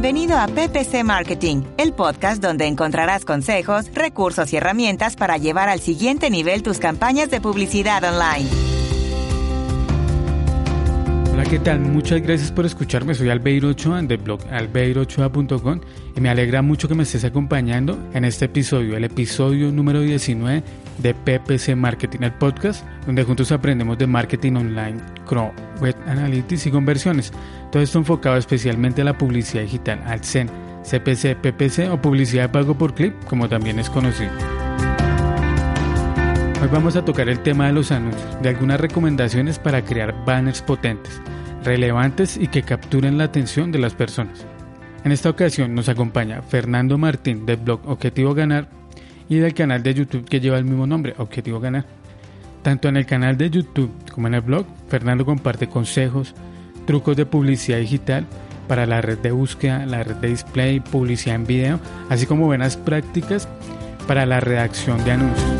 Bienvenido a PPC Marketing, el podcast donde encontrarás consejos, recursos y herramientas para llevar al siguiente nivel tus campañas de publicidad online. Hola, ¿qué tal? Muchas gracias por escucharme. Soy Albeiro Ochoa de blog albeirochoa.com y me alegra mucho que me estés acompañando en este episodio, el episodio número 19 de PPC Marketing, el podcast donde juntos aprendemos de marketing online, Chrome, Web Analytics y conversiones. Todo esto enfocado especialmente a la publicidad digital, al CEN, CPC, PPC o publicidad de pago por clip, como también es conocido. Hoy vamos a tocar el tema de los anuncios, de algunas recomendaciones para crear banners potentes, relevantes y que capturen la atención de las personas. En esta ocasión nos acompaña Fernando Martín del blog Objetivo Ganar y del canal de YouTube que lleva el mismo nombre, Objetivo Ganar. Tanto en el canal de YouTube como en el blog, Fernando comparte consejos, trucos de publicidad digital para la red de búsqueda, la red de display, publicidad en video, así como buenas prácticas para la redacción de anuncios.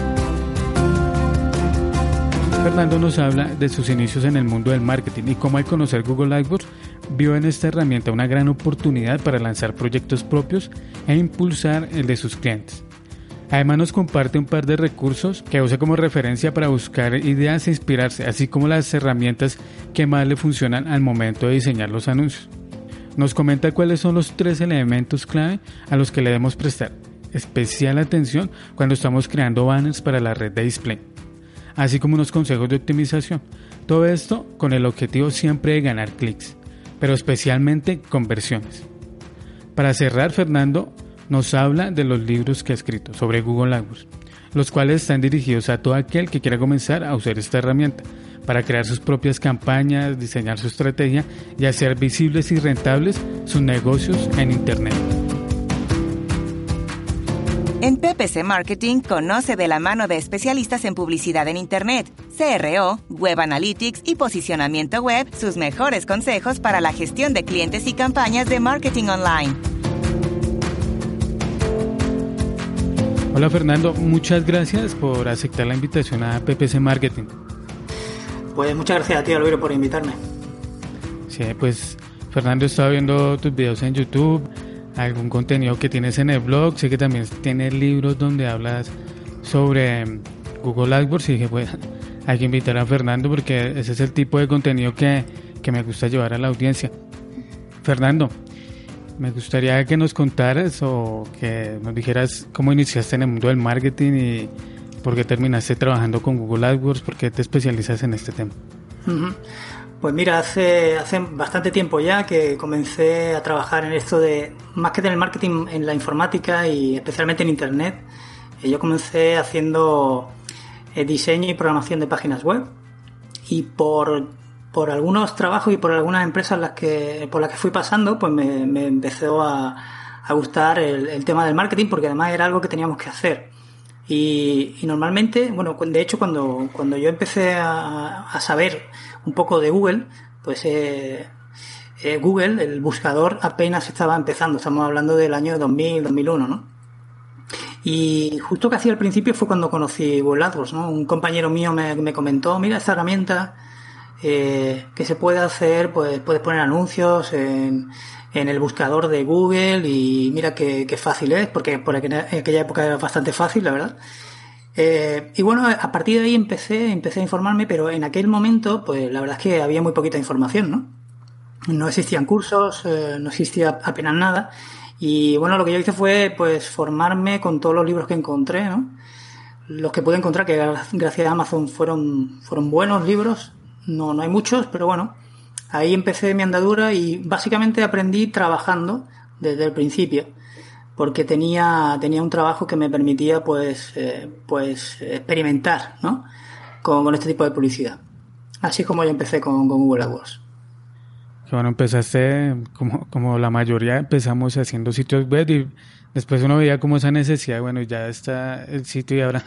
Fernando nos habla de sus inicios en el mundo del marketing y cómo al conocer Google AdWords vio en esta herramienta una gran oportunidad para lanzar proyectos propios e impulsar el de sus clientes. Además nos comparte un par de recursos que usa como referencia para buscar ideas e inspirarse, así como las herramientas que más le funcionan al momento de diseñar los anuncios. Nos comenta cuáles son los tres elementos clave a los que le debemos prestar especial atención cuando estamos creando banners para la red de display, así como unos consejos de optimización. Todo esto con el objetivo siempre de ganar clics, pero especialmente conversiones. Para cerrar, Fernando nos habla de los libros que ha escrito sobre Google AdWords, los cuales están dirigidos a todo aquel que quiera comenzar a usar esta herramienta para crear sus propias campañas, diseñar su estrategia y hacer visibles y rentables sus negocios en Internet. En PPC Marketing conoce de la mano de especialistas en publicidad en Internet, CRO, Web Analytics y posicionamiento web sus mejores consejos para la gestión de clientes y campañas de marketing online. Hola Fernando, muchas gracias por aceptar la invitación a PPC Marketing. Pues muchas gracias a ti, Alviro, por invitarme. Sí, pues Fernando, estaba viendo tus videos en YouTube, algún contenido que tienes en el blog, sé que también tienes libros donde hablas sobre mm, Google AdWords y dije, pues hay que invitar a Fernando porque ese es el tipo de contenido que, que me gusta llevar a la audiencia. Fernando, me gustaría que nos contaras o que nos dijeras cómo iniciaste en el mundo del marketing y por qué terminaste trabajando con Google AdWords, por qué te especializas en este tema. Pues mira, hace, hace bastante tiempo ya que comencé a trabajar en esto de, más que en el marketing, en la informática y especialmente en Internet. Eh, yo comencé haciendo eh, diseño y programación de páginas web y por por algunos trabajos y por algunas empresas las que, por las que fui pasando, pues me, empezó a, gustar el, tema del marketing porque además era algo que teníamos que hacer. Y, normalmente, bueno, de hecho cuando, cuando yo empecé a, saber un poco de Google, pues eh, eh, Google, el buscador, apenas estaba empezando. Estamos hablando del año 2000, 2001, ¿no? Y justo que hacía al principio fue cuando conocí Google AdWords, ¿no? Un compañero mío me, me comentó, mira esta herramienta eh, que se puede hacer, pues puedes poner anuncios en, en el buscador de Google y mira qué, fácil es, porque por aquella época era bastante fácil, la verdad. Eh, y bueno, a partir de ahí empecé, empecé a informarme, pero en aquel momento, pues la verdad es que había muy poquita información, ¿no? No existían cursos, eh, no existía apenas nada. Y bueno, lo que yo hice fue, pues, formarme con todos los libros que encontré, ¿no? Los que pude encontrar, que gracias a Amazon fueron, fueron buenos libros, no, no hay muchos, pero bueno, ahí empecé mi andadura y básicamente aprendí trabajando desde el principio, porque tenía, tenía un trabajo que me permitía pues, eh, pues experimentar ¿no? con, este tipo de publicidad. Así como yo empecé con, Google AdWords. Bueno, empezaste como, como la mayoría, empezamos haciendo sitios web y después uno veía como esa necesidad, bueno, ya está el sitio y ahora,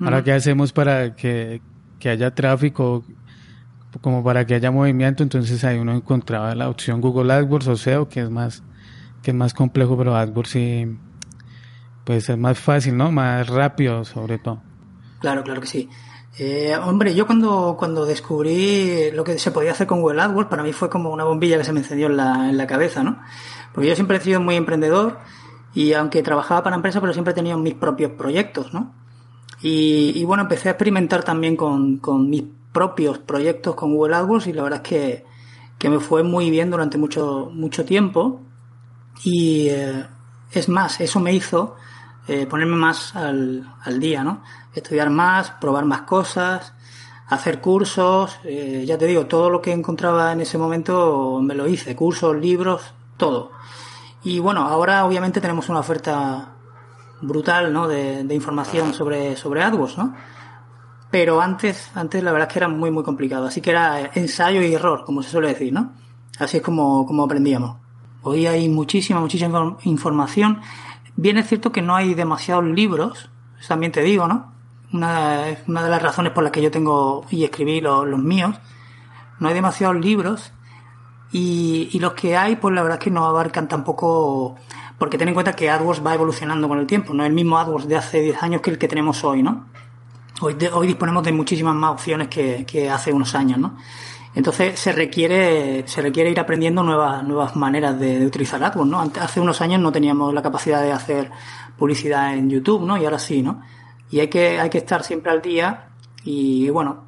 ahora qué hacemos para que, que haya tráfico, como para que haya movimiento, entonces ahí uno encontraba la opción Google AdWords o SEO, que es más, que es más complejo, pero AdWords sí puede ser más fácil, ¿no? Más rápido, sobre todo. Claro, claro que sí. Eh, hombre, yo cuando, cuando descubrí lo que se podía hacer con Google AdWords, para mí fue como una bombilla que se me encendió en la, en la cabeza, ¿no? Porque yo siempre he sido muy emprendedor y aunque trabajaba para empresas, pero siempre he tenido mis propios proyectos, ¿no? Y, bueno, empecé a experimentar también con, con, mis propios proyectos con Google AdWords y la verdad es que, que me fue muy bien durante mucho, mucho tiempo. Y eh, es más, eso me hizo eh, ponerme más al, al, día, ¿no? Estudiar más, probar más cosas, hacer cursos, eh, ya te digo, todo lo que encontraba en ese momento me lo hice, cursos, libros, todo. Y bueno, ahora obviamente tenemos una oferta brutal, ¿no? De, de información sobre, sobre AdWords, ¿no? Pero antes, antes la verdad es que era muy, muy complicado. Así que era ensayo y error, como se suele decir, ¿no? Así es como, como aprendíamos. Hoy hay muchísima, muchísima información. Bien es cierto que no hay demasiados libros, también te digo, ¿no? Una, una de las razones por las que yo tengo y escribí los, los míos. No hay demasiados libros y, y, los que hay, pues la verdad es que no abarcan tampoco, porque ten en cuenta que AdWords va evolucionando con el tiempo, no es el mismo AdWords de hace 10 años que el que tenemos hoy, ¿no? Hoy, de, hoy disponemos de muchísimas más opciones que, hace unos años, ¿no? Entonces se requiere, se requiere ir aprendiendo nuevas, nuevas maneras de, utilizar AdWords, ¿no? Hace unos años no teníamos la capacidad de hacer publicidad en YouTube, ¿no? Y ahora sí, ¿no? Y hay que, hay que estar siempre al día y bueno,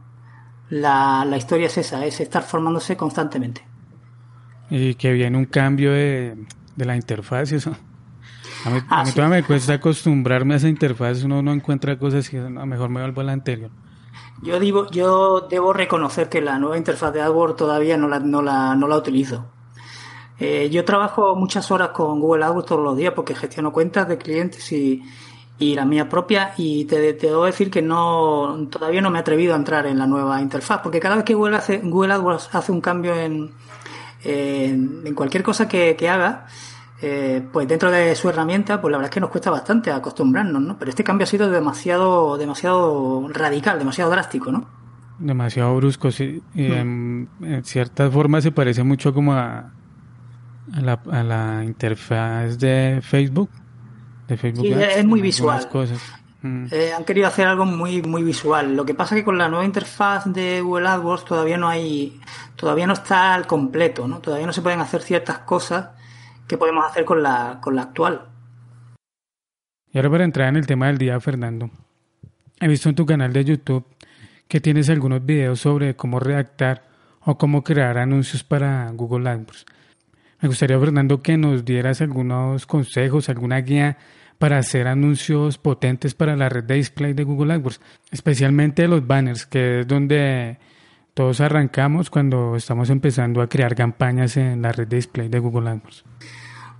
la, la historia es esa, es estar formándose constantemente. Y que viene un cambio de, de la interfaz y eso. A mí, ah, a mí sí. todavía me cuesta acostumbrarme a esa interfaz, uno no encuentra cosas y a lo mejor me vuelvo a la anterior. Yo, digo, yo debo reconocer que la nueva interfaz de AdWords todavía no la, no la, no la utilizo. Eh, yo trabajo muchas horas con Google AdWords todos los días porque gestiono cuentas de clientes y, y la mía propia y te, te, debo decir que no todavía no me he atrevido a entrar en la nueva interfaz porque cada vez que Google, hace, Google AdWords hace un cambio en, en, en cualquier cosa que, que haga, eh, pues dentro de su herramienta, pues la verdad es que nos cuesta bastante acostumbrarnos, ¿no? Pero este cambio ha sido demasiado, demasiado radical, demasiado drástico, ¿no? Demasiado brusco, sí. Y mm. en, en, cierta forma se parece mucho como a, a, la, a la interfaz de Facebook. De Facebook sí, Ads, es muy visual. Cosas. Mm. Eh, han querido hacer algo muy muy visual. Lo que pasa es que con la nueva interfaz de Google AdWords todavía no hay, todavía no está al completo, ¿no? Todavía no se pueden hacer ciertas cosas que podemos hacer con la, con la actual. Y ahora para entrar en el tema del día, Fernando, he visto en tu canal de YouTube que tienes algunos videos sobre cómo redactar o cómo crear anuncios para Google AdWords. Me gustaría, Fernando, que nos dieras algunos consejos, alguna guía para hacer anuncios potentes para la red de display de Google AdWords, especialmente los banners, que es donde todos arrancamos cuando estamos empezando a crear campañas en la red display de Google AdWords.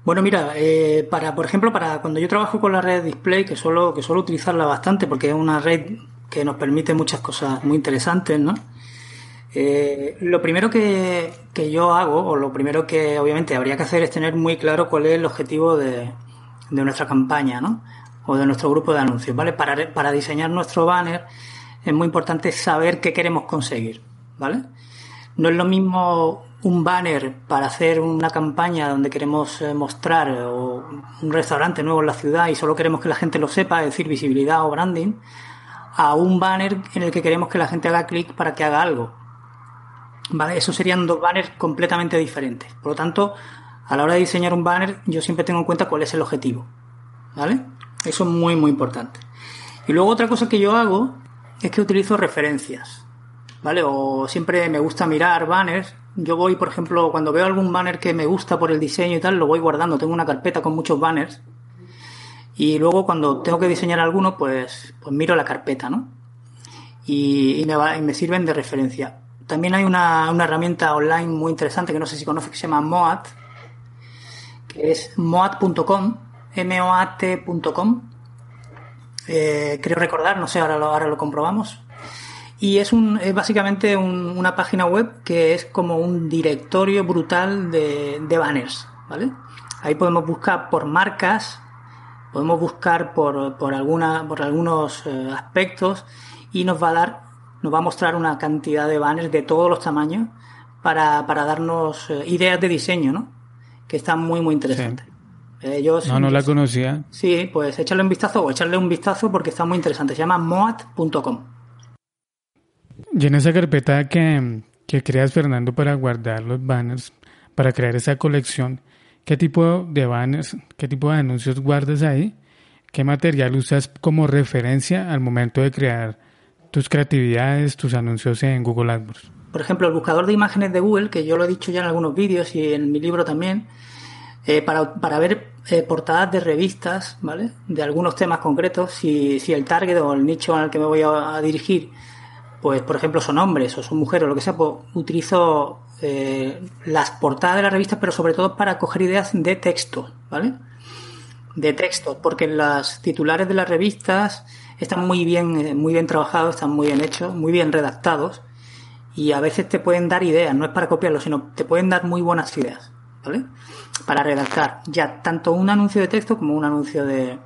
Bueno, mira, eh, para, por ejemplo, para cuando yo trabajo con la red display, que suelo, que suelo utilizarla bastante porque es una red que nos permite muchas cosas muy interesantes, ¿no? Eh, lo primero que, que, yo hago, o lo primero que obviamente habría que hacer es tener muy claro cuál es el objetivo de, de nuestra campaña, ¿no? O de nuestro grupo de anuncios, ¿vale? Para, para diseñar nuestro banner es muy importante saber qué queremos conseguir. ¿Vale? No es lo mismo un banner para hacer una campaña donde queremos eh, mostrar un restaurante nuevo en la ciudad y solo queremos que la gente lo sepa, es decir, visibilidad o branding, a un banner en el que queremos que la gente haga clic para que haga algo. ¿Vale? Eso serían dos banners completamente diferentes. Por lo tanto, a la hora de diseñar un banner, yo siempre tengo en cuenta cuál es el objetivo. ¿Vale? Eso es muy, muy importante. Y luego otra cosa que yo hago es que utilizo referencias. ¿Vale? O siempre me gusta mirar banners. Yo voy, por ejemplo, cuando veo algún banner que me gusta por el diseño y tal, lo voy guardando. Tengo una carpeta con muchos banners. Y luego cuando tengo que diseñar alguno, pues, pues miro la carpeta, ¿no? Y, me, va, y me, sirven de referencia. También hay una, una, herramienta online muy interesante que no sé si conoces que se llama Moat, que es moat.com, M-O-A-T.com. Eh, creo recordar, no sé, ahora ahora lo comprobamos. Y es, un, es básicamente un, una página web que es como un directorio brutal de, de, banners, ¿vale? Ahí podemos buscar por marcas, podemos buscar por, por, alguna, por algunos eh, aspectos y nos va a dar, nos va a mostrar una cantidad de banners de todos los tamaños para, para darnos eh, ideas de diseño, ¿no? Que están muy, muy interesantes. Sí. Eh, yo, no, no la conocía. Sí, pues échale un vistazo o echarle un vistazo porque está muy interesante. Se llama moat.com. Y en esa carpeta que, que creas, Fernando, para guardar los banners, para crear esa colección, ¿qué tipo de banners, qué tipo de anuncios guardas ahí? ¿Qué material usas como referencia al momento de crear tus creatividades, tus anuncios en Google AdWords? Por ejemplo, el buscador de imágenes de Google, que yo lo he dicho ya en algunos vídeos y en mi libro también, eh, para, para, ver eh, portadas de revistas, ¿vale? De algunos temas concretos, si, si el target o el nicho al que me voy a, dirigir, pues por ejemplo son hombres o son mujeres o lo que sea, pues utilizo eh, las portadas de las revistas, pero sobre todo para coger ideas de texto, ¿vale? De texto, porque las titulares de las revistas están muy bien, muy bien trabajados, están muy bien hechos, muy bien redactados y a veces te pueden dar ideas, no es para copiarlo, sino te pueden dar muy buenas ideas, ¿vale? Para redactar ya tanto un anuncio de texto como un anuncio de,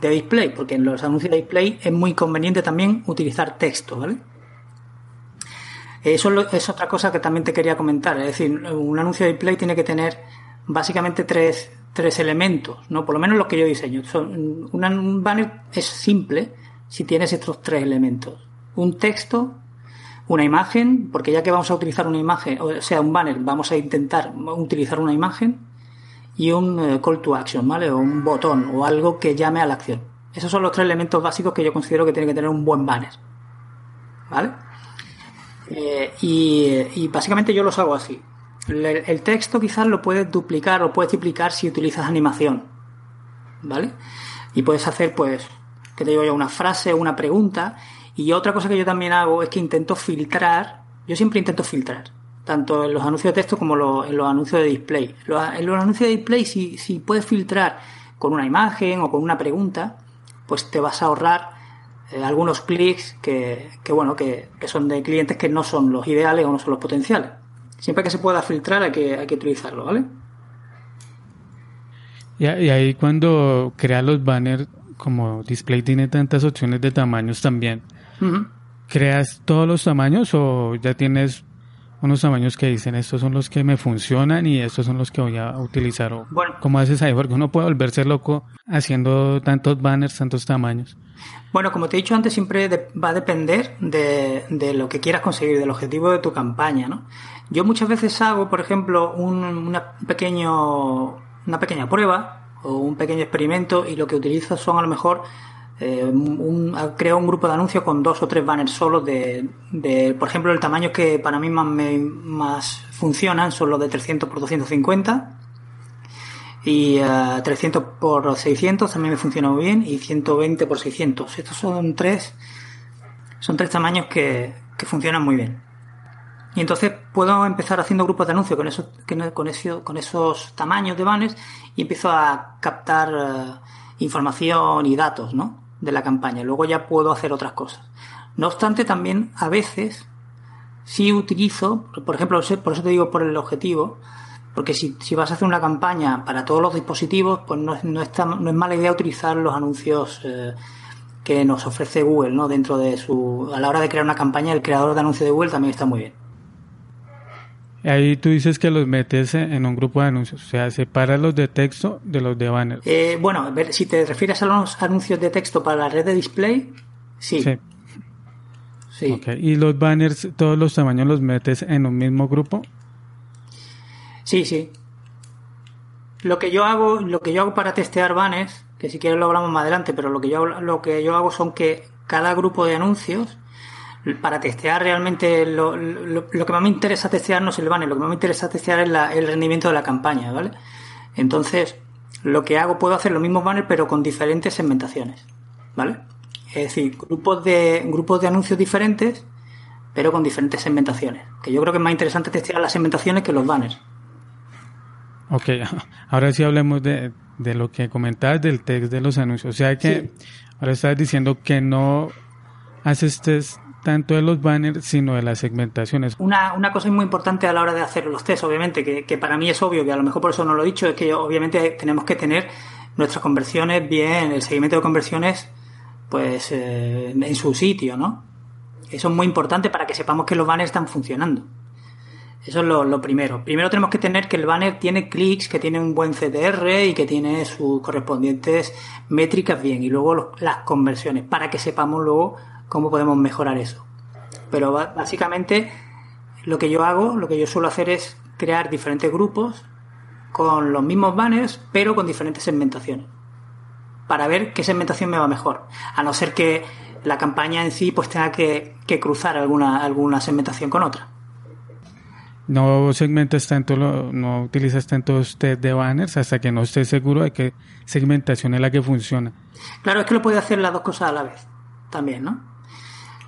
display, porque en los anuncios de display es muy conveniente también utilizar texto, ¿vale? Eso es otra cosa que también te quería comentar, es decir, un anuncio de display tiene que tener básicamente tres, tres elementos, ¿no? Por lo menos los que yo diseño. Un banner es simple si tienes estos tres elementos. Un texto, una imagen, porque ya que vamos a utilizar una imagen, o sea, un banner, vamos a intentar utilizar una imagen y un eh, call to action, ¿vale? O un botón o algo que llame a la acción. Esos son los tres elementos básicos que yo considero que tiene que tener un buen banner, ¿vale? Eh, y, básicamente yo los hago así. El, texto quizás lo puedes duplicar o puedes triplicar si utilizas animación, ¿vale? Y puedes hacer, pues, que te digo yo, una frase una pregunta y otra cosa que yo también hago es que intento filtrar, yo siempre intento filtrar, tanto en los anuncios de texto como en los anuncios de display. En los anuncios de display, si, si puedes filtrar con una imagen o con una pregunta, pues te vas a ahorrar eh, algunos clics que, que bueno, que, que, son de clientes que no son los ideales o no son los potenciales. Siempre que se pueda filtrar hay que, hay que utilizarlo, ¿vale? Y, ahí cuando creas los banners, como display tiene tantas opciones de tamaños también, ¿Creas todos los tamaños o ya tienes unos tamaños que dicen estos son los que me funcionan y estos son los que voy a utilizar? O, bueno, ¿Cómo haces ahí? Porque uno puede volverse loco haciendo tantos banners, tantos tamaños. Bueno, como te he dicho antes, siempre va a depender de, lo que quieras conseguir, del objetivo de tu campaña, ¿no? Yo muchas veces hago, por ejemplo, un, una, pequeño, una pequeña prueba o un pequeño experimento y lo que utilizo son a lo mejor eh, creo un grupo de anuncios con dos o tres banners solos de, por ejemplo, el tamaño que para mí más, más funcionan son los de 300 por 250 y 300 eh, por 600 también me funciona muy bien y 120 por 600. Estos son tres, son tres tamaños que, funcionan muy bien. Y entonces puedo empezar haciendo grupos de anuncios con esos, con, esos, con esos tamaños de banners y empiezo a captar eh, información y datos, ¿no? De la campaña. Luego ya puedo hacer otras cosas. No obstante, también a veces sí utilizo, por ejemplo, por eso te digo por el objetivo, porque si, vas a hacer una campaña para todos los dispositivos, pues no, no, está, no es mala idea utilizar los anuncios eh, que nos ofrece Google, ¿no? Dentro de su. A la hora de crear una campaña, el creador de anuncios de Google también está muy bien. Ahí tú dices que los metes en un grupo de anuncios, o sea, separas los de texto de los de banner. Eh, bueno, ver, si te refieres a los anuncios de texto para la red de display, sí. Sí. ¿Y los banners, todos los tamaños los metes en un mismo grupo? Sí, sí. Lo que yo hago, lo que yo hago para testear banners, que si quieres lo hablamos más adelante, pero lo que yo lo que yo hago son que cada grupo de anuncios para testear realmente lo, lo, que más me interesa testear no es el banner, lo que más me interesa testear es el rendimiento de la campaña, ¿vale? Entonces, lo que hago, puedo hacer los mismos banners pero con diferentes segmentaciones, ¿vale? Es decir, grupos de, grupos de anuncios diferentes, pero con diferentes segmentaciones. Que yo creo que es más interesante testear las segmentaciones que los banners. Ok, ahora sí hablemos de, de lo que comentabas del text de los anuncios. O sea que ahora estás diciendo que no haces test tanto de los banners, sino de las segmentaciones. Una, una cosa muy importante a la hora de hacer los tests, obviamente, que, que, para mí es obvio, que a lo mejor por eso no lo he dicho, es que obviamente tenemos que tener nuestras conversiones bien, el seguimiento de conversiones, pues eh, en su sitio, ¿no? Eso es muy importante para que sepamos que los banners están funcionando. Eso es lo, lo, primero. Primero tenemos que tener que el banner tiene clics, que tiene un buen CTR y que tiene sus correspondientes métricas bien. Y luego las conversiones, para que sepamos luego cómo podemos mejorar eso. pero básicamente lo que yo hago, lo que yo suelo hacer es crear diferentes grupos con los mismos banners, pero con diferentes segmentaciones. Para ver qué segmentación me va mejor. A no ser que la campaña en sí pues tenga que, cruzar alguna, alguna segmentación con otra. No segmentas tanto, no utilizas tantos test de banners hasta que no estés seguro de qué segmentación es la que funciona. Claro, es que lo puedes hacer las dos cosas a la vez, también, ¿no?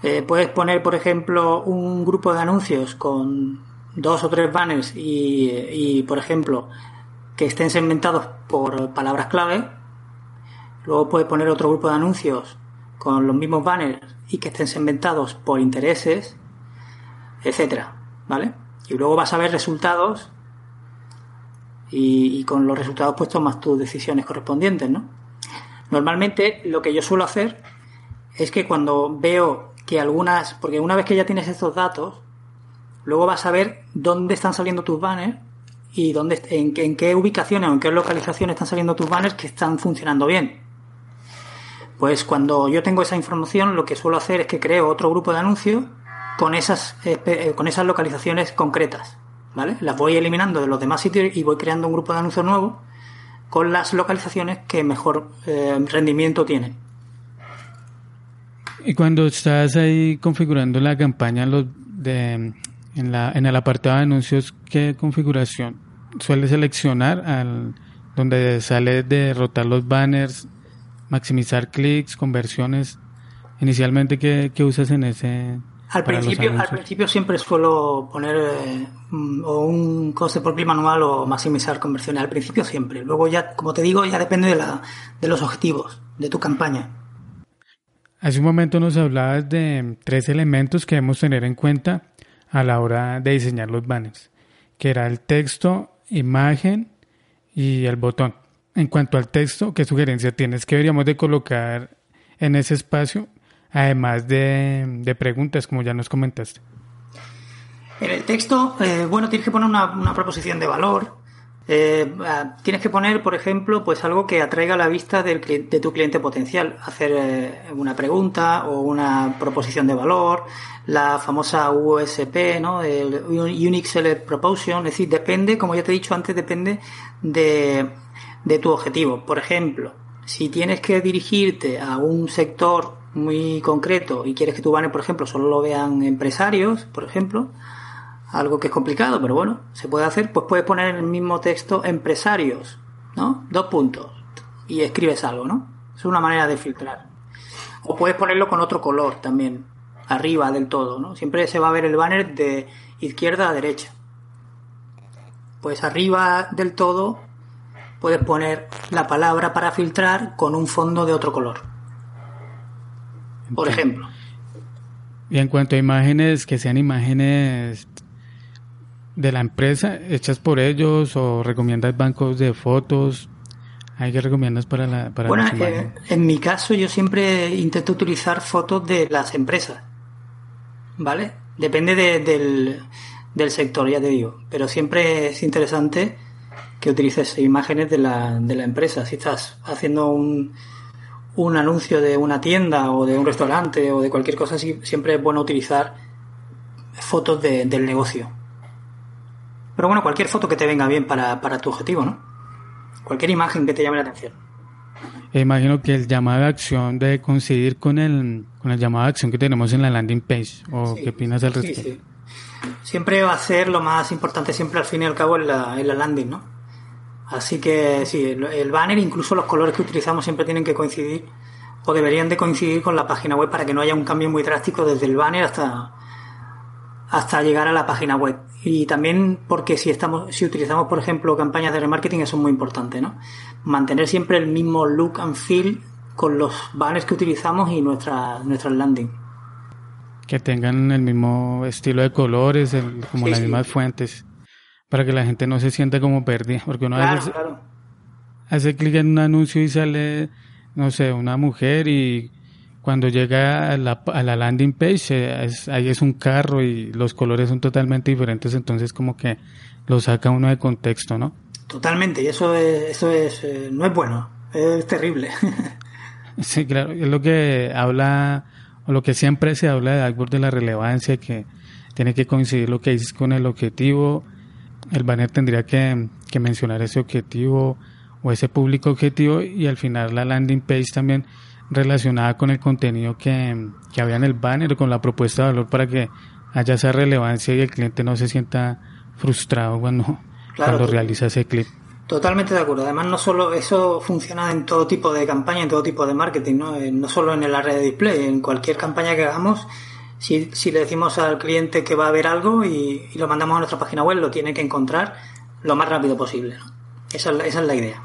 Eh, puedes poner, por ejemplo, un grupo de anuncios con dos o tres banners y, por ejemplo, que estén segmentados por palabras clave. Luego puedes poner otro grupo de anuncios con los mismos banners y que estén segmentados por intereses, etcétera, ¿vale? Y luego vas a ver resultados y, con los resultados pues tomas tus decisiones correspondientes, ¿no? Normalmente lo que yo suelo hacer es que cuando veo que algunas, porque una vez que ya tienes estos datos, luego vas a ver dónde están saliendo tus banners y dónde, en, en qué ubicaciones o en qué localizaciones están saliendo tus banners que están funcionando bien. Pues cuando yo tengo esa información, lo que suelo hacer es que creo otro grupo de anuncios con esas, eh, con esas localizaciones concretas. ¿Vale? Las voy eliminando de los demás sitios y voy creando un grupo de anuncios nuevo con las localizaciones que mejor eh, rendimiento tienen. Y cuando estás ahí configurando la campaña de, en, la, en el apartado de anuncios, ¿qué configuración suele seleccionar al, donde sale derrotar los banners, maximizar clics, conversiones? Inicialmente, ¿qué, qué usas en ese, al principio, al principio siempre suelo poner eh, o un coste por clic manual o maximizar conversiones. Al principio siempre. Luego ya, como te digo, ya depende de, la, de los objetivos de tu campaña. Hace un momento nos hablabas de tres elementos que debemos tener en cuenta a la hora de diseñar los banners, que era el texto, imagen y el botón. En cuanto al texto, ¿qué sugerencia tienes? ¿Qué deberíamos de colocar en ese espacio además de, preguntas, como ya nos comentaste. En el texto, eh, bueno, tienes que poner una, proposición de valor. Eh, ah, tienes que poner, por ejemplo, pues algo que atraiga la vista del, de tu cliente potencial. Hacer eh, una pregunta o una proposición de valor, la famosa USP, ¿no? El Unique Select Proposition. Es decir, depende, como ya te he dicho antes, depende de, de tu objetivo. Por ejemplo, si tienes que dirigirte a un sector muy concreto y quieres que tu banner, por ejemplo, solo lo vean empresarios, por ejemplo, algo que es complicado, pero bueno, se puede hacer, pues puedes poner en el mismo texto empresarios, ¿no? Dos puntos y escribes algo, ¿no? Es una manera de filtrar. O puedes ponerlo con otro color también, arriba del todo, ¿no? Siempre se va a ver el banner de izquierda a derecha. Pues arriba del todo puedes poner la palabra para filtrar con un fondo de otro color por ejemplo. Y en cuanto a imágenes, que sean imágenes de la empresa hechas por ellos o recomiendas bancos de fotos, ¿hay que recomiendas para la para Bueno, eh, en mi caso yo siempre intento utilizar fotos de las empresas, ¿vale? Depende del, del sector, ya te digo, pero siempre es interesante que utilices imágenes de la, de la empresa. Si estás haciendo un, un anuncio de una tienda o de un restaurante o de cualquier cosa siempre es bueno utilizar fotos del negocio. Pero bueno, cualquier foto que te venga bien para, tu objetivo, ¿no? Cualquier imagen que te llame la atención. E imagino que el llamado a acción debe coincidir con el, con el llamado a acción que tenemos en la landing page. ¿O qué opinas al respecto? Sí, Siempre va a ser lo más importante, siempre al fin y al cabo, en la, en la landing, ¿no? Así que sí, el banner, incluso los colores que utilizamos siempre tienen que coincidir o deberían de coincidir con la página web para que no haya un cambio muy drástico desde el banner hasta hasta llegar a la página web. Y también porque si estamos si utilizamos por ejemplo campañas de remarketing eso es muy importante, ¿no? Mantener siempre el mismo look and feel con los banners que utilizamos y nuestra nuestras landing. Que tengan el mismo estilo de colores, como las mismas fuentes para que la gente no se sienta como perdida, porque uno hace clic en un anuncio y sale, no sé, una mujer y cuando llega a la, a la landing page ahí es un carro y los colores son totalmente diferentes, entonces como que lo saca uno de contexto, ¿no? Totalmente, y eso es, eso es, eh, no es bueno, es terrible. sí, claro, es lo que habla o lo que siempre se habla de AdWords de la relevancia, que tiene que coincidir lo que dices con el objetivo, el banner tendría que, que mencionar ese objetivo o ese público objetivo y al final la landing page también relacionada con el contenido que, que había en el banner o con la propuesta de valor para que haya esa relevancia y el cliente no se sienta frustrado cuando, cuando realiza ese clip. Totalmente de acuerdo. Además, no solo eso funciona en todo tipo de campaña, en todo tipo de marketing, no, eh, no solo en la red de display, en cualquier campaña que hagamos. Si, si le decimos al cliente que va a ver algo y, lo mandamos a nuestra página web, lo tiene que encontrar lo más rápido posible. Esa, es la, esa es la idea.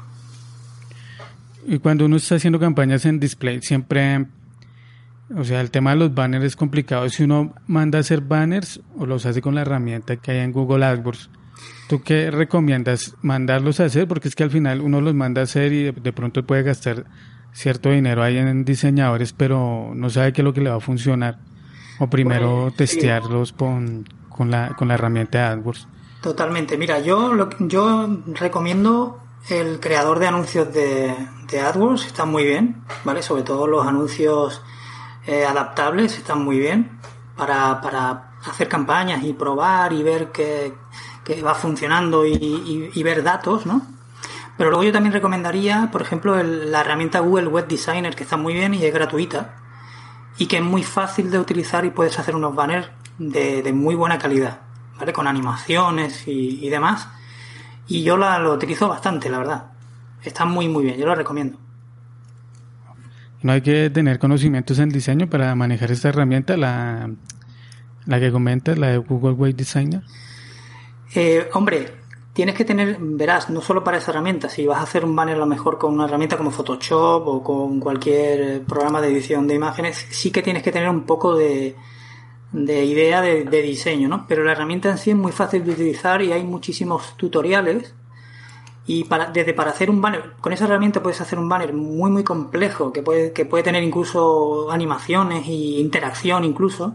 Y cuando uno está haciendo campañas en display, siempre, o sea, el tema de los banners es complicado. Si uno manda a hacer banners o los hace con la herramienta que hay en Google AdWords, ¿Tú qué recomiendas? ¿Mandarlos a hacer? Porque es que al final uno los manda a hacer y de, pronto puede gastar cierto dinero ahí en diseñadores, pero no sabe qué es lo que le va a funcionar. O primero testearlos con, con, la, con la herramienta de AdWords. Totalmente. Mira, yo, lo, yo recomiendo el creador de anuncios de, de AdWords, está muy bien, ¿vale? Sobre todo los anuncios eh, adaptables están muy bien para, para hacer campañas y probar y ver qué que va funcionando y, ver datos, ¿no? Pero luego yo también recomendaría, por ejemplo, la herramienta Google Web Designer, que está muy bien y es gratuita, y que es muy fácil de utilizar y puedes hacer unos banners de, muy buena calidad, ¿vale? Con animaciones y, demás. Y yo la, lo utilizo bastante, la verdad. Está muy, muy bien, yo lo recomiendo. No hay que tener conocimientos en diseño para manejar esta herramienta, la, la que comentas, la de Google Web Designer. Eh, hombre, tienes que tener, verás, no solo para esa herramienta, si vas a hacer un banner a lo mejor con una herramienta como Photoshop o con cualquier programa de edición de imágenes, sí que tienes que tener un poco de, de idea de, diseño, ¿no? Pero la herramienta en sí es muy fácil de utilizar y hay muchísimos tutoriales. Y para, desde para hacer un banner, con esa herramienta puedes hacer un banner muy muy complejo, que puede, que puede tener incluso animaciones e interacción incluso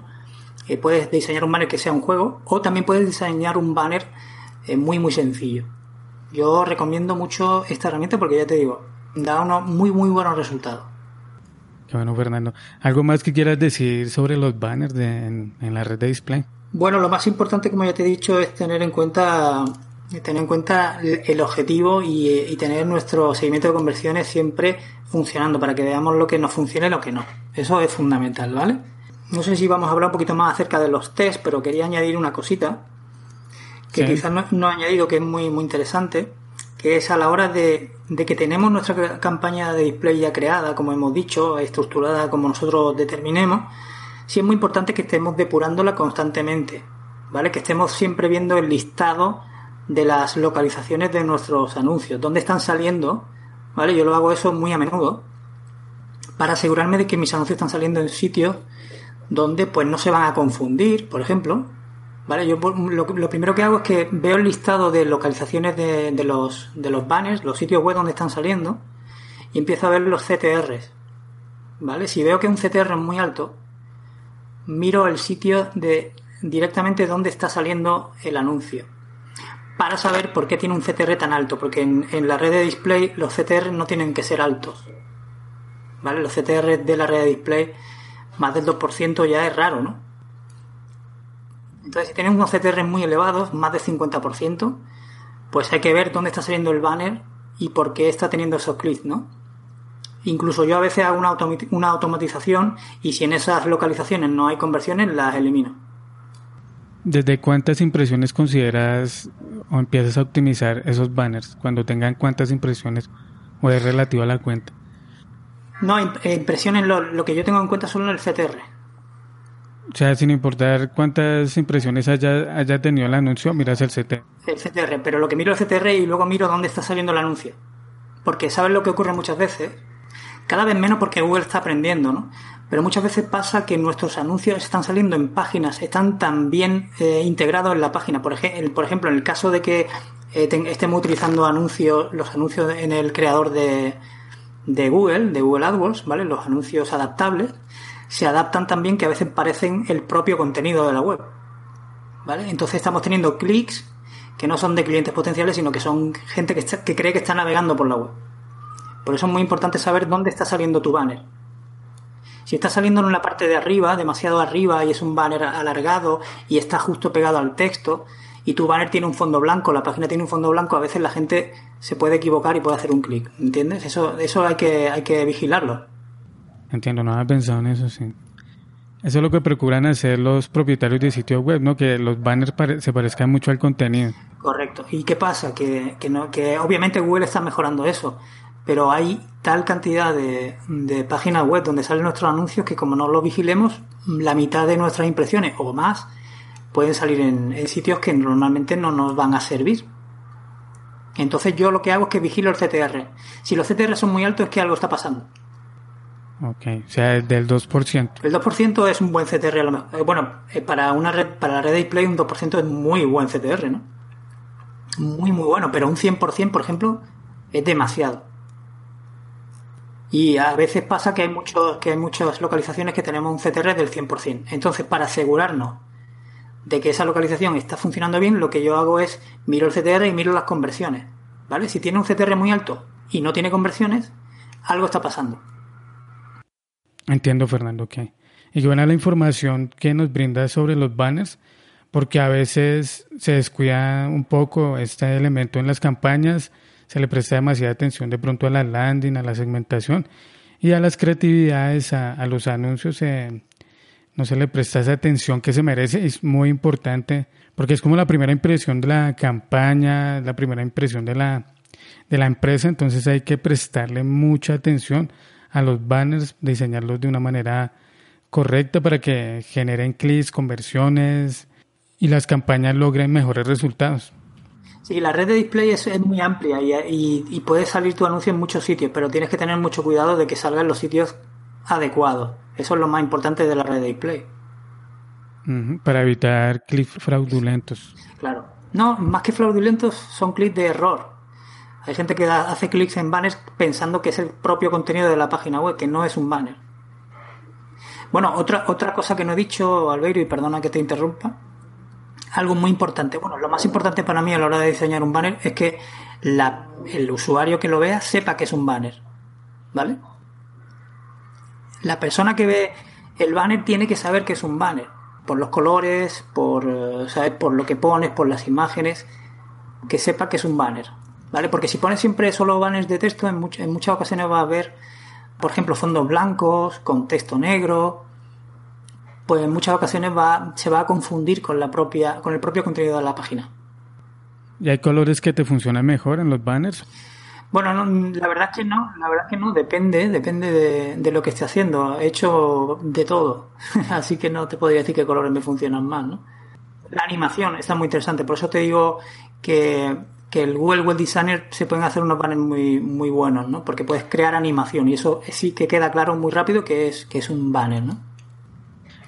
eh, puedes diseñar un banner que sea un juego o también puedes diseñar un banner eh, muy muy sencillo. Yo recomiendo mucho esta herramienta porque ya te digo, da unos muy muy buenos resultados. Qué bueno, Fernando. ¿Algo más que quieras decir sobre los banners en, la red de display? Bueno, lo más importante, como ya te he dicho, es tener en cuenta tener en cuenta el objetivo y, y, tener nuestro seguimiento de conversiones siempre funcionando para que veamos lo que nos funciona y lo que no. Eso es fundamental, ¿vale? No sé si vamos a hablar un poquito más acerca de los test, pero quería añadir una cosita que quizás no, he añadido que es muy, muy interesante, que es a la hora de, que tenemos nuestra campaña de display ya creada, como hemos dicho, estructurada como nosotros determinemos, sí es muy importante que estemos depurándola constantemente, ¿vale? Que estemos siempre viendo el listado de las localizaciones de nuestros anuncios, dónde están saliendo, ¿vale? Yo lo hago eso muy a menudo para asegurarme de que mis anuncios están saliendo en sitios donde pues no se van a confundir, por ejemplo. ¿Vale? Yo lo, primero que hago es que veo el listado de localizaciones de, los, de los banners, los sitios web donde están saliendo, y empiezo a ver los CTRs. ¿Vale? Si veo que un CTR es muy alto, miro el sitio de directamente donde está saliendo el anuncio. Para saber por qué tiene un CTR tan alto, porque en, en la red de display los CTR no tienen que ser altos. ¿Vale? Los CTR de la red de display más del 2% ya es raro, ¿no? Entonces, si tenemos unos CTR muy elevados, más del 50%, pues hay que ver dónde está saliendo el banner y por qué está teniendo esos clics, ¿no? Incluso yo a veces hago una, una automatización y si en esas localizaciones no hay conversiones, las elimino. ¿Desde cuántas impresiones consideras o empiezas a optimizar esos banners? Cuando tengan cuántas impresiones o es relativo a la cuenta? No, impresiones, lo, lo, que yo tengo en cuenta solo el CTR. O sea, sin importar cuántas impresiones haya, haya tenido el anuncio, miras el CTR. El CTR, pero lo que miro el CTR y luego miro dónde está saliendo el anuncio. Porque sabes lo que ocurre muchas veces, cada vez menos porque Google está aprendiendo, ¿no? Pero muchas veces pasa que nuestros anuncios están saliendo en páginas, están tan bien eh, integrados en la página. Por, ejemplo, por ejemplo, en el caso de que eh, estemos utilizando anuncios, los anuncios en el creador de, de Google, de Google AdWords, ¿vale? Los anuncios adaptables se adaptan también que a veces parecen el propio contenido de la web. ¿Vale? Entonces estamos teniendo clics que no son de clientes potenciales, sino que son gente que, que cree que está navegando por la web. Por eso es muy importante saber dónde está saliendo tu banner. Si está saliendo en una parte de arriba, demasiado arriba, y es un banner alargado y está justo pegado al texto, y tu banner tiene un fondo blanco, la página tiene un fondo blanco, a veces la gente se puede equivocar y puede hacer un clic, ¿entiendes? Eso, eso hay que, hay que vigilarlo. Entiendo, no había pensado en eso, sí. Eso es lo que procuran hacer los propietarios de sitios web, ¿no? Que los banners se parezcan mucho al contenido. Correcto. ¿Y qué pasa? Que, que, no, que obviamente Google está mejorando eso, pero hay tal cantidad de, páginas web donde salen nuestros anuncios que como no lo vigilemos, la mitad de nuestras impresiones o más pueden salir en, sitios que normalmente no nos van a servir. Entonces yo lo que hago es que vigilo el CTR. Si los CTR son muy altos es que algo está pasando. Ok, o sea, del 2%. El 2% es un buen CTR a lo mejor. Eh, bueno, eh, para una red, para la red display un 2% es muy buen CTR, ¿no? Muy, muy bueno, pero un 100%, por ejemplo, es demasiado. Y a veces pasa que hay, muchos, que hay muchas localizaciones que tenemos un CTR del 100%. Entonces, para asegurarnos de que esa localización está funcionando bien, lo que yo hago es miro el CTR y miro las conversiones. ¿Vale? Si tiene un CTR muy alto y no tiene conversiones, algo está pasando. Entiendo, Fernando, ok. Y qué buena la información que nos brinda sobre los banners, porque a veces se descuida un poco este elemento en las campañas se le presta demasiada atención de pronto a la landing, a la segmentación y a las creatividades, a, los anuncios, eh, no se le presta esa atención que se merece. Es muy importante porque es como la primera impresión de la campaña, la primera impresión de la, de la empresa, entonces hay que prestarle mucha atención a los banners, diseñarlos de una manera correcta para que generen clics, conversiones y las campañas logren mejores resultados. Sí, la red de display es, muy amplia y, y, puede salir tu anuncio en muchos sitios, pero tienes que tener mucho cuidado de que salga en los sitios adecuados. Eso es lo más importante de la red de display. para evitar clics fraudulentos. Claro. No, más que fraudulentos son clics de error. Hay gente que hace clics en banners pensando que es el propio contenido de la página web, que no es un banner. Bueno, otra, otra cosa que no he dicho, Albeiro, y perdona que te interrumpa, algo muy importante. Bueno, lo más importante para mí a la hora de diseñar un banner es que el usuario que lo vea sepa que es un banner. ¿Vale? La persona que ve el banner tiene que saber que es un banner. Por los colores, por, eh, por lo que pones, por las imágenes. Que sepa que es un banner. ¿Vale? Porque si pones siempre solo banners de texto, en, en muchas ocasiones va a haber, por ejemplo, fondos blancos, con texto negro, pues en muchas ocasiones va, se va a confundir con la propia, con el propio contenido de la página. ¿Y hay colores que te funcionan mejor en los banners? Bueno, la verdad es que no, la verdad es que no, depende, depende de, lo que esté haciendo. He hecho de todo, así que no te podría decir qué colores me funcionan más, ¿no? La animación está muy interesante, por eso te digo que, que el Google Web Designer se pueden hacer unos banners muy, muy buenos, ¿no? Porque puedes crear animación y eso sí que queda claro muy rápido que es, que es un banner, ¿no?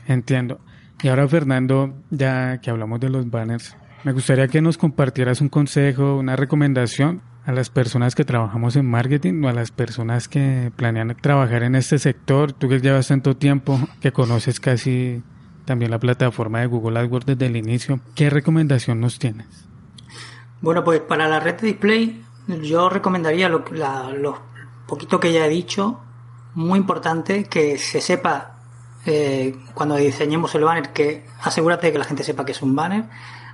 Entiendo. Y ahora, Fernando, ya que hablamos de los banners, me gustaría que nos compartieras un consejo, una recomendación a las personas que trabajamos en marketing o a las personas que planean trabajar en este sector. Tú que llevas tanto tiempo, que conoces casi también la plataforma de Google AdWords desde el inicio, ¿qué recomendación nos tienes? Bueno, pues para la red de display yo recomendaría lo, lo poquito que ya he dicho, muy importante que se sepa eh, cuando diseñemos el banner que asegúrate que la gente sepa que es un banner,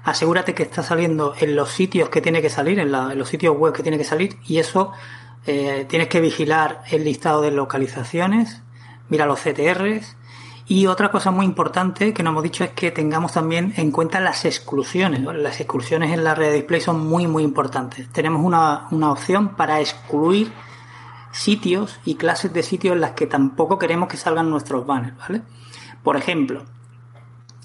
asegúrate que está saliendo en los sitios que tiene que salir, en, los sitios web que tiene que salir y eso eh, tienes que vigilar el listado de localizaciones, mira los CTRs y otra cosa muy importante que nos hemos dicho es que tengamos también en cuenta las exclusiones. Las exclusiones en la red de display son muy muy importantes. Tenemos una, una opción para excluir sitios y clases de sitios en las que tampoco queremos que salgan nuestros banners, ¿vale? Por ejemplo,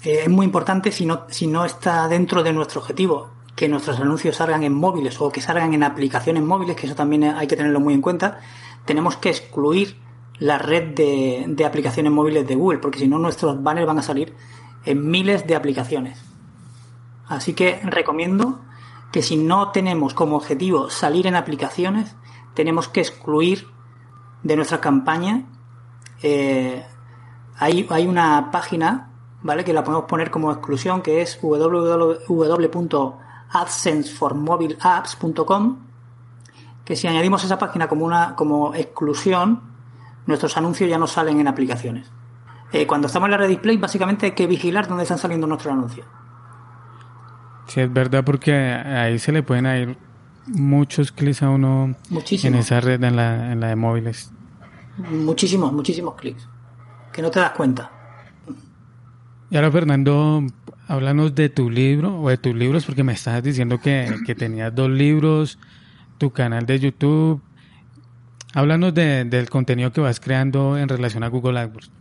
eh, es muy importante si no, si no está dentro de nuestro objetivo que nuestros anuncios salgan en móviles o que salgan en aplicaciones móviles, que eso también hay que tenerlo muy en cuenta, tenemos que excluir la red de, de aplicaciones móviles de Google, porque si no nuestros banners van a salir en miles de aplicaciones. Así que recomiendo que si no tenemos como objetivo salir en aplicaciones, tenemos que excluir de nuestra campaña. Eh, hay, hay, una página, ¿vale? Que la podemos poner como exclusión, que es www.adsenseformobileapps.com, que si añadimos esa página como una como exclusión, nuestros anuncios ya no salen en aplicaciones. Eh, cuando estamos en la red display, básicamente hay que vigilar dónde están saliendo nuestros anuncios. Sí, es verdad, porque ahí se le pueden ir muchos clics a uno en esa red, en la, en la de móviles. Muchísimos, muchísimos clics. Que no te das cuenta. Y ahora, Fernando, háblanos de tu libro o de tus libros, porque me estabas diciendo que, que tenías dos libros, tu canal de YouTube. Háblanos de, del contenido que vas creando en relación a Google AdWords.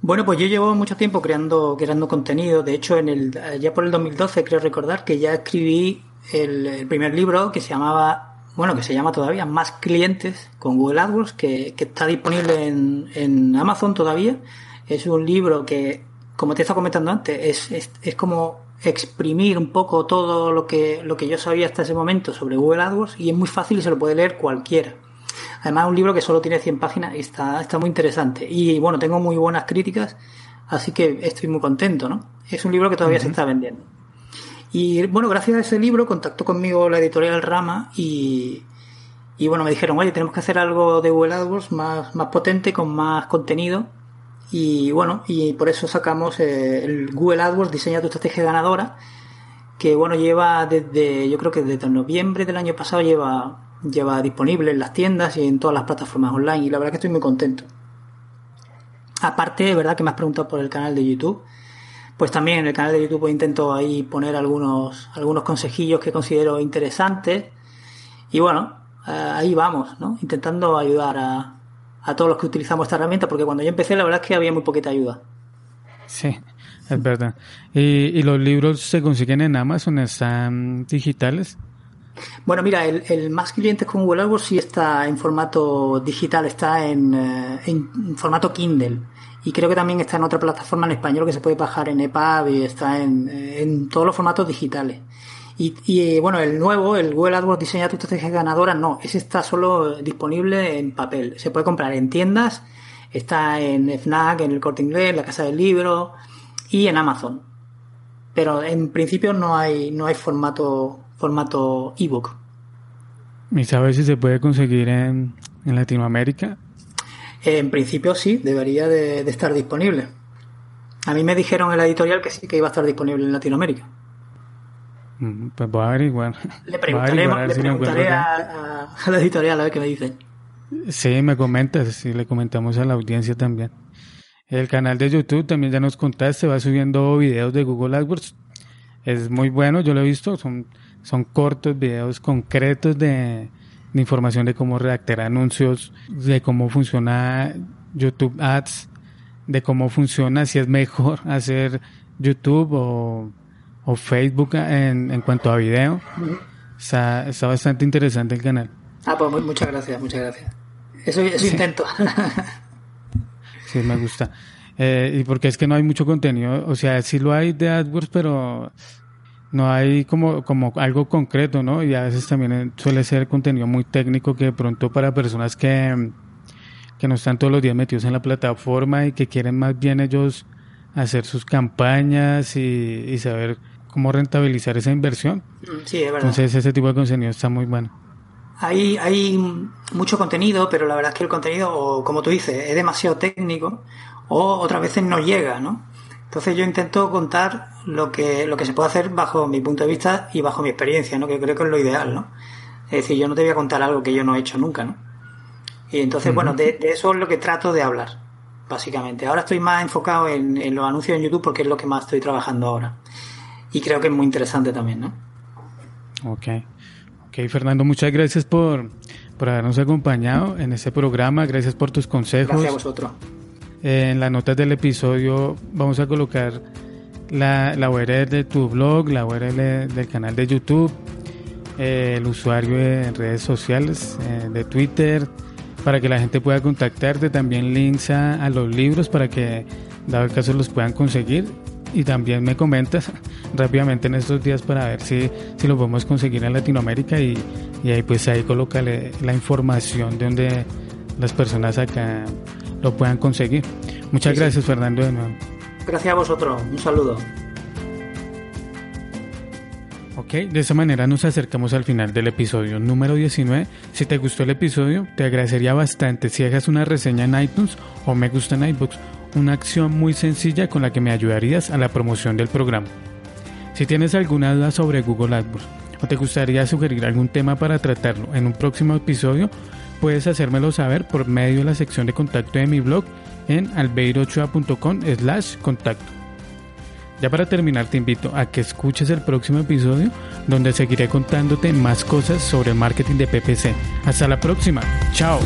Bueno, pues yo llevo mucho tiempo creando, creando contenido. De hecho, en el, ya por el 2012 creo recordar que ya escribí el, primer libro que se llamaba, bueno, que se llama todavía Más clientes con Google AdWords, que, está disponible en, Amazon todavía. Es un libro que como te estaba comentando antes, es, es, como exprimir un poco todo lo que, lo que yo sabía hasta ese momento sobre Google AdWords y es muy fácil y se lo puede leer cualquiera. Además, es un libro que solo tiene 100 páginas y está, está muy interesante. Y bueno, tengo muy buenas críticas, así que estoy muy contento, ¿no? Es un libro que todavía se está vendiendo. Y bueno, gracias a ese libro contactó conmigo la editorial Rama y, y bueno, me dijeron, oye, tenemos que hacer algo de Google AdWords más, más potente, con más contenido y bueno, y por eso sacamos eh, el Google AdWords Diseña tu estrategia ganadora, que bueno, lleva desde, yo creo que desde noviembre del año pasado lleva, lleva disponible en las tiendas y en todas las plataformas online y la verdad que estoy muy contento. Aparte, verdad que me has preguntado por el canal de YouTube. Pues también en el canal de YouTube intento ahí poner algunos, algunos consejillos que considero interesantes. Y bueno, eh, ahí vamos, ¿no? Intentando ayudar a, a todos los que utilizamos esta herramienta, porque cuando yo empecé la verdad es que había muy poquita ayuda. Sí, es verdad. ¿Y, los libros se consiguen en Amazon? ¿Están digitales? Bueno, mira, el, Más Clientes con Google AdWords sí está en formato digital, está en, eh, en, formato Kindle. Y creo que también está en otra plataforma en español que se puede bajar en EPUB y está en, en todos los formatos digitales. Y, y, bueno, el nuevo, el Google AdWords Diseña tu estrategia ganadora, no, ese está solo disponible en papel. Se puede comprar en tiendas, está en FNAC, en el Corte Inglés, en la Casa del Libro y en Amazon. Pero en principio no hay, no hay formato, formato ebook. ¿Y sabes si se puede conseguir en, en Latinoamérica? En principio sí, debería de, de estar disponible. A mí me dijeron en la editorial que sí que iba a estar disponible en Latinoamérica. Pues voy a averiguar. Le preguntaré, a, la editorial a ver qué me dicen. Sí, me comentas, sí, le comentamos a la audiencia también. El canal de YouTube también ya nos contaste, va subiendo videos de Google AdWords. Es muy bueno, yo lo he visto, son, son cortos videos concretos de, de información de cómo redactar anuncios, de cómo funciona YouTube Ads, de cómo funciona, si es mejor hacer YouTube o o Facebook en, en cuanto a video. está, bastante interesante el canal. Ah, pues muchas gracias, muchas gracias. Eso, eso intento. sí, me gusta. Eh, y porque es que no hay mucho contenido, o sea, sí lo hay de AdWords, pero no hay como, como algo concreto, ¿no? Y a veces también suele ser contenido muy técnico que de pronto para personas que, que no están todos los días metidos en la plataforma y que quieren más bien ellos hacer sus campañas y, y saber cómo rentabilizar esa inversión. Mm, sí, es verdad. Entonces ese tipo de contenido está muy bueno. Hay, hay mucho contenido, pero la verdad es que el contenido, como tú dices, es demasiado técnico o otras veces no llega, ¿no? Entonces yo intento contar lo que, lo que se puede hacer bajo mi punto de vista y bajo mi experiencia, ¿no? Que creo que es lo ideal, ¿no? Es decir, yo no te voy a contar algo que yo no he hecho nunca, ¿no? Y entonces, bueno, de, eso es lo que trato de hablar, básicamente. Ahora estoy más enfocado en, en los anuncios en YouTube porque es lo que más estoy trabajando ahora y creo que es muy interesante también, ¿no? Ok. Ok, Fernando, muchas gracias por, por habernos acompañado en este programa. Gracias por tus consejos. Gracias a vosotros. En las notas del episodio vamos a colocar la, la URL de tu blog, la URL del canal de YouTube, eh, el usuario en redes sociales, eh, de Twitter, para que la gente pueda contactarte. También links a, a los libros para que, dado el caso, los puedan conseguir y también me comentas rápidamente en estos días para ver si, si lo podemos conseguir en Latinoamérica y, y ahí pues ahí colócale la información de donde las personas acá lo puedan conseguir. Muchas gracias Fernando de nuevo. Gracias a vosotros, un saludo. Ok, de esta manera nos acercamos al final del episodio número 19. Si te gustó el episodio, te agradecería bastante si hagas una reseña en iTunes o me gusta en iBooks, una acción muy sencilla con la que me ayudarías a la promoción del programa. Si tienes alguna duda sobre Google AdWords o te gustaría sugerir algún tema para tratarlo en un próximo episodio, puedes hacérmelo saber por medio de la sección de contacto de mi blog en albeirochoa.com slash contacto. Ya para terminar te invito a que escuches el próximo episodio donde seguiré contándote más cosas sobre marketing de PPC. Hasta la próxima. Chao.